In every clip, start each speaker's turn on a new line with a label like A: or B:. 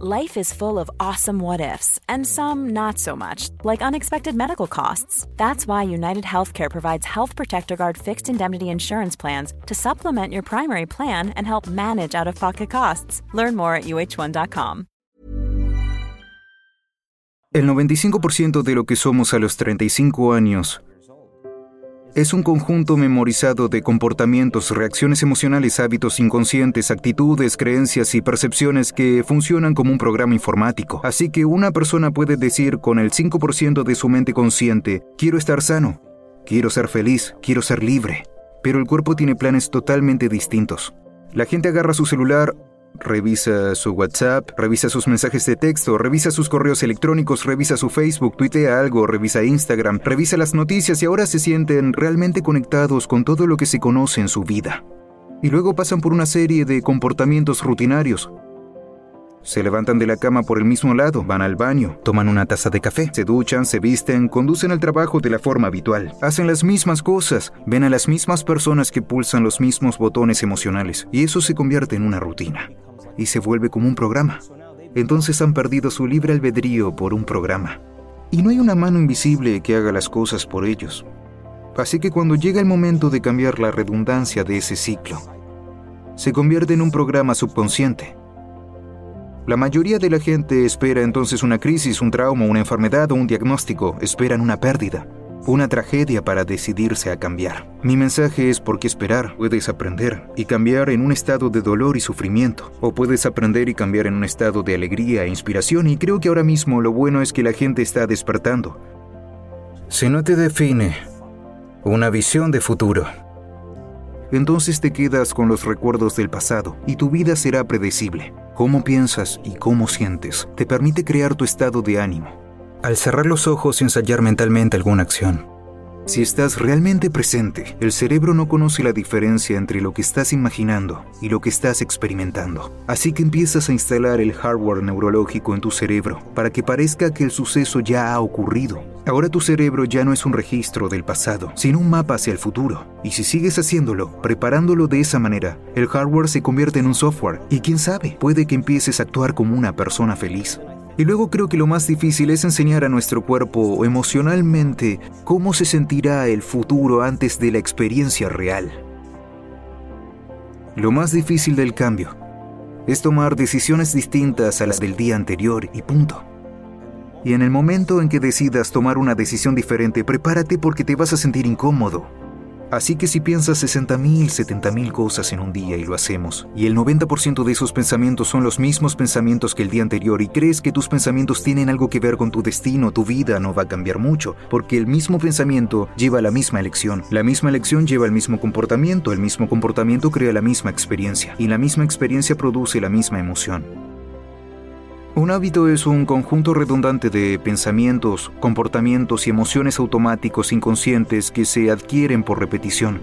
A: Life is full of awesome what ifs, and some not so much, like unexpected medical costs. That's why United Healthcare provides Health Protector Guard fixed indemnity insurance plans to supplement your primary plan and help manage out of pocket costs. Learn more at uh1.com.
B: El 95% de lo que somos a los 35 años es un conjunto memorizado de comportamientos, reacciones emocionales, hábitos inconscientes, actitudes, creencias y percepciones que funcionan como un programa informático. Así que una persona puede decir con el 5% de su mente consciente, quiero estar sano, quiero ser feliz, quiero ser libre. Pero el cuerpo tiene planes totalmente distintos. La gente agarra su celular Revisa su WhatsApp, revisa sus mensajes de texto, revisa sus correos electrónicos, revisa su Facebook, tuitea algo, revisa Instagram, revisa las noticias y ahora se sienten realmente conectados con todo lo que se conoce en su vida. Y luego pasan por una serie de comportamientos rutinarios. Se levantan de la cama por el mismo lado, van al baño, toman una taza de café, se duchan, se visten, conducen al trabajo de la forma habitual, hacen las mismas cosas, ven a las mismas personas que pulsan los mismos botones emocionales, y eso se convierte en una rutina y se vuelve como un programa. Entonces han perdido su libre albedrío por un programa. Y no hay una mano invisible que haga las cosas por ellos. Así que cuando llega el momento de cambiar la redundancia de ese ciclo, se convierte en un programa subconsciente. La mayoría de la gente espera entonces una crisis, un trauma, una enfermedad o un diagnóstico, esperan una pérdida una tragedia para decidirse a cambiar. Mi mensaje es por qué esperar. Puedes aprender y cambiar en un estado de dolor y sufrimiento, o puedes aprender y cambiar en un estado de alegría e inspiración, y creo que ahora mismo lo bueno es que la gente está despertando. Si no te define una visión de futuro, entonces te quedas con los recuerdos del pasado y tu vida será predecible. Cómo piensas y cómo sientes te permite crear tu estado de ánimo al cerrar los ojos y ensayar mentalmente alguna acción. Si estás realmente presente, el cerebro no conoce la diferencia entre lo que estás imaginando y lo que estás experimentando. Así que empiezas a instalar el hardware neurológico en tu cerebro para que parezca que el suceso ya ha ocurrido. Ahora tu cerebro ya no es un registro del pasado, sino un mapa hacia el futuro. Y si sigues haciéndolo, preparándolo de esa manera, el hardware se convierte en un software y quién sabe, puede que empieces a actuar como una persona feliz. Y luego creo que lo más difícil es enseñar a nuestro cuerpo emocionalmente cómo se sentirá el futuro antes de la experiencia real. Lo más difícil del cambio es tomar decisiones distintas a las del día anterior y punto. Y en el momento en que decidas tomar una decisión diferente, prepárate porque te vas a sentir incómodo, Así que si piensas 60.000, 70.000 cosas en un día y lo hacemos, y el 90% de esos pensamientos son los mismos pensamientos que el día anterior y crees que tus pensamientos tienen algo que ver con tu destino, tu vida no va a cambiar mucho, porque el mismo pensamiento lleva a la misma elección, la misma elección lleva al mismo comportamiento, el mismo comportamiento crea la misma experiencia, y la misma experiencia produce la misma emoción. Un hábito es un conjunto redundante de pensamientos, comportamientos y emociones automáticos inconscientes que se adquieren por repetición.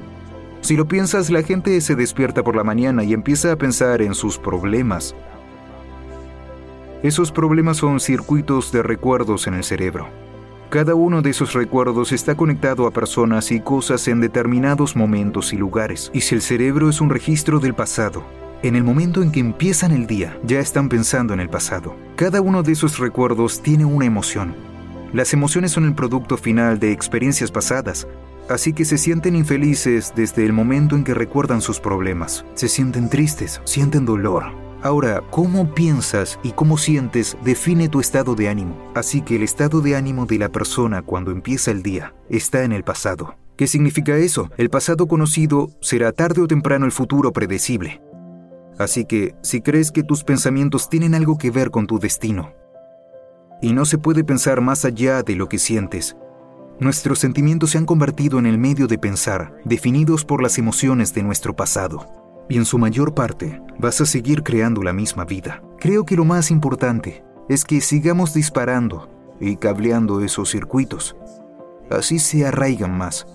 B: Si lo piensas, la gente se despierta por la mañana y empieza a pensar en sus problemas. Esos problemas son circuitos de recuerdos en el cerebro. Cada uno de esos recuerdos está conectado a personas y cosas en determinados momentos y lugares. Y si el cerebro es un registro del pasado, en el momento en que empiezan el día, ya están pensando en el pasado. Cada uno de esos recuerdos tiene una emoción. Las emociones son el producto final de experiencias pasadas, así que se sienten infelices desde el momento en que recuerdan sus problemas. Se sienten tristes, sienten dolor. Ahora, cómo piensas y cómo sientes define tu estado de ánimo. Así que el estado de ánimo de la persona cuando empieza el día está en el pasado. ¿Qué significa eso? El pasado conocido será tarde o temprano el futuro predecible. Así que, si crees que tus pensamientos tienen algo que ver con tu destino, y no se puede pensar más allá de lo que sientes, nuestros sentimientos se han convertido en el medio de pensar, definidos por las emociones de nuestro pasado. Y en su mayor parte, vas a seguir creando la misma vida. Creo que lo más importante es que sigamos disparando y cableando esos circuitos. Así se arraigan más.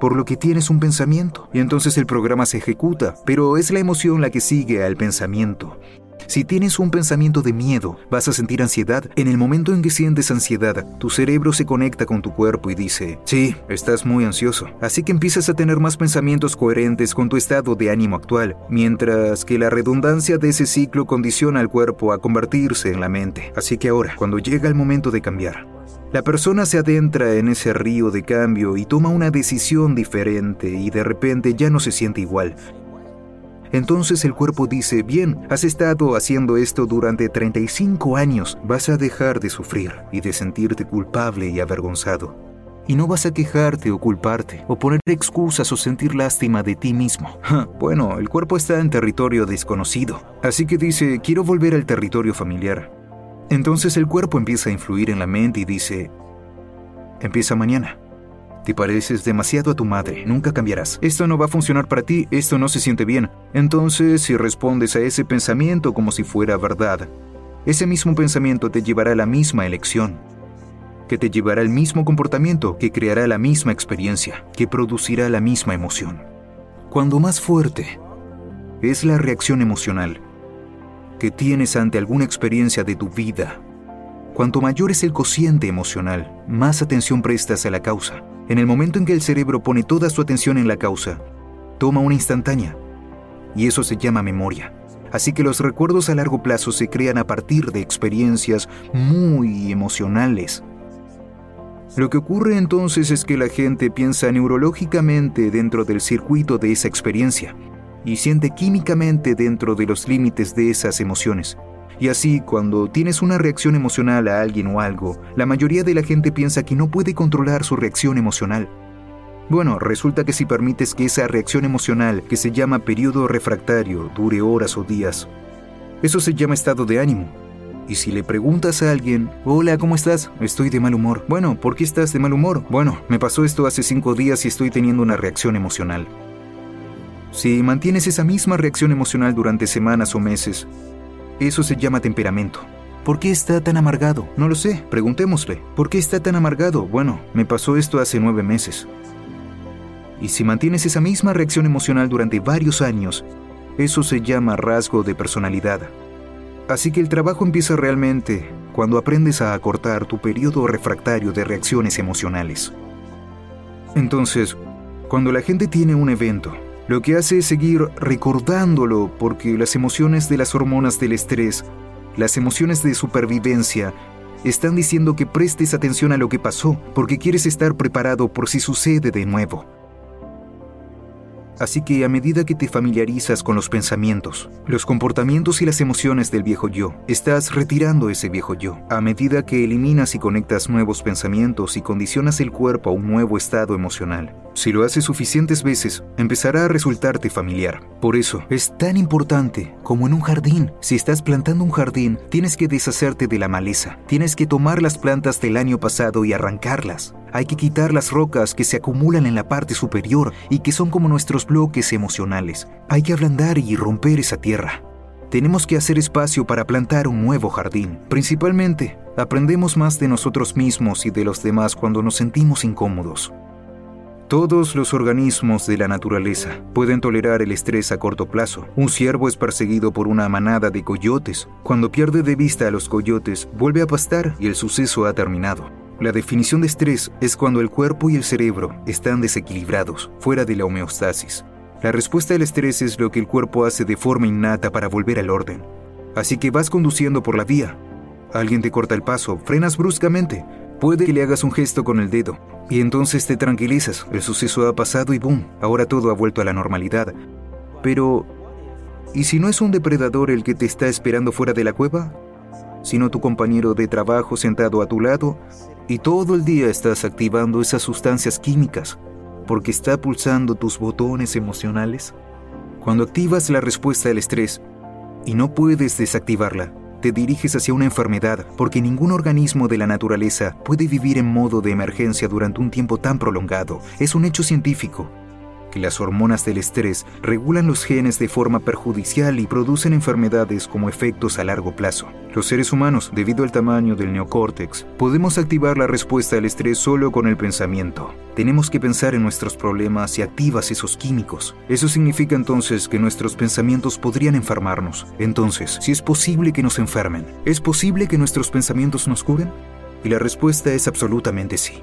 B: Por lo que tienes un pensamiento y entonces el programa se ejecuta, pero es la emoción la que sigue al pensamiento. Si tienes un pensamiento de miedo, vas a sentir ansiedad. En el momento en que sientes ansiedad, tu cerebro se conecta con tu cuerpo y dice, sí, estás muy ansioso. Así que empiezas a tener más pensamientos coherentes con tu estado de ánimo actual, mientras que la redundancia de ese ciclo condiciona al cuerpo a convertirse en la mente. Así que ahora, cuando llega el momento de cambiar, la persona se adentra en ese río de cambio y toma una decisión diferente y de repente ya no se siente igual. Entonces el cuerpo dice, bien, has estado haciendo esto durante 35 años, vas a dejar de sufrir y de sentirte culpable y avergonzado. Y no vas a quejarte o culparte, o poner excusas o sentir lástima de ti mismo. bueno, el cuerpo está en territorio desconocido, así que dice, quiero volver al territorio familiar. Entonces el cuerpo empieza a influir en la mente y dice, empieza mañana. Te pareces demasiado a tu madre, nunca cambiarás. Esto no va a funcionar para ti, esto no se siente bien. Entonces, si respondes a ese pensamiento como si fuera verdad, ese mismo pensamiento te llevará a la misma elección, que te llevará al mismo comportamiento, que creará la misma experiencia, que producirá la misma emoción. Cuando más fuerte es la reacción emocional que tienes ante alguna experiencia de tu vida, cuanto mayor es el cociente emocional, más atención prestas a la causa. En el momento en que el cerebro pone toda su atención en la causa, toma una instantánea. Y eso se llama memoria. Así que los recuerdos a largo plazo se crean a partir de experiencias muy emocionales. Lo que ocurre entonces es que la gente piensa neurológicamente dentro del circuito de esa experiencia y siente químicamente dentro de los límites de esas emociones. Y así, cuando tienes una reacción emocional a alguien o algo, la mayoría de la gente piensa que no puede controlar su reacción emocional. Bueno, resulta que si permites que esa reacción emocional, que se llama periodo refractario, dure horas o días, eso se llama estado de ánimo. Y si le preguntas a alguien, hola, ¿cómo estás? Estoy de mal humor. Bueno, ¿por qué estás de mal humor? Bueno, me pasó esto hace cinco días y estoy teniendo una reacción emocional. Si mantienes esa misma reacción emocional durante semanas o meses, eso se llama temperamento. ¿Por qué está tan amargado? No lo sé, preguntémosle. ¿Por qué está tan amargado? Bueno, me pasó esto hace nueve meses. Y si mantienes esa misma reacción emocional durante varios años, eso se llama rasgo de personalidad. Así que el trabajo empieza realmente cuando aprendes a acortar tu periodo refractario de reacciones emocionales. Entonces, cuando la gente tiene un evento, lo que hace es seguir recordándolo porque las emociones de las hormonas del estrés, las emociones de supervivencia, están diciendo que prestes atención a lo que pasó porque quieres estar preparado por si sucede de nuevo. Así que a medida que te familiarizas con los pensamientos, los comportamientos y las emociones del viejo yo, estás retirando ese viejo yo. A medida que eliminas y conectas nuevos pensamientos y condicionas el cuerpo a un nuevo estado emocional. Si lo haces suficientes veces, empezará a resultarte familiar. Por eso, es tan importante como en un jardín. Si estás plantando un jardín, tienes que deshacerte de la maleza. Tienes que tomar las plantas del año pasado y arrancarlas. Hay que quitar las rocas que se acumulan en la parte superior y que son como nuestros bloques emocionales. Hay que ablandar y romper esa tierra. Tenemos que hacer espacio para plantar un nuevo jardín. Principalmente, aprendemos más de nosotros mismos y de los demás cuando nos sentimos incómodos. Todos los organismos de la naturaleza pueden tolerar el estrés a corto plazo. Un ciervo es perseguido por una manada de coyotes. Cuando pierde de vista a los coyotes, vuelve a pastar y el suceso ha terminado. La definición de estrés es cuando el cuerpo y el cerebro están desequilibrados, fuera de la homeostasis. La respuesta al estrés es lo que el cuerpo hace de forma innata para volver al orden. Así que vas conduciendo por la vía. Alguien te corta el paso, frenas bruscamente. Puede que le hagas un gesto con el dedo. Y entonces te tranquilizas. El suceso ha pasado y boom, ahora todo ha vuelto a la normalidad. Pero, ¿y si no es un depredador el que te está esperando fuera de la cueva? Sino tu compañero de trabajo sentado a tu lado y todo el día estás activando esas sustancias químicas porque está pulsando tus botones emocionales. Cuando activas la respuesta al estrés y no puedes desactivarla, te diriges hacia una enfermedad porque ningún organismo de la naturaleza puede vivir en modo de emergencia durante un tiempo tan prolongado. Es un hecho científico. Que las hormonas del estrés regulan los genes de forma perjudicial y producen enfermedades como efectos a largo plazo. Los seres humanos, debido al tamaño del neocórtex, podemos activar la respuesta al estrés solo con el pensamiento. Tenemos que pensar en nuestros problemas y activas esos químicos. Eso significa entonces que nuestros pensamientos podrían enfermarnos. Entonces, si es posible que nos enfermen, ¿es posible que nuestros pensamientos nos curen? Y la respuesta es absolutamente sí.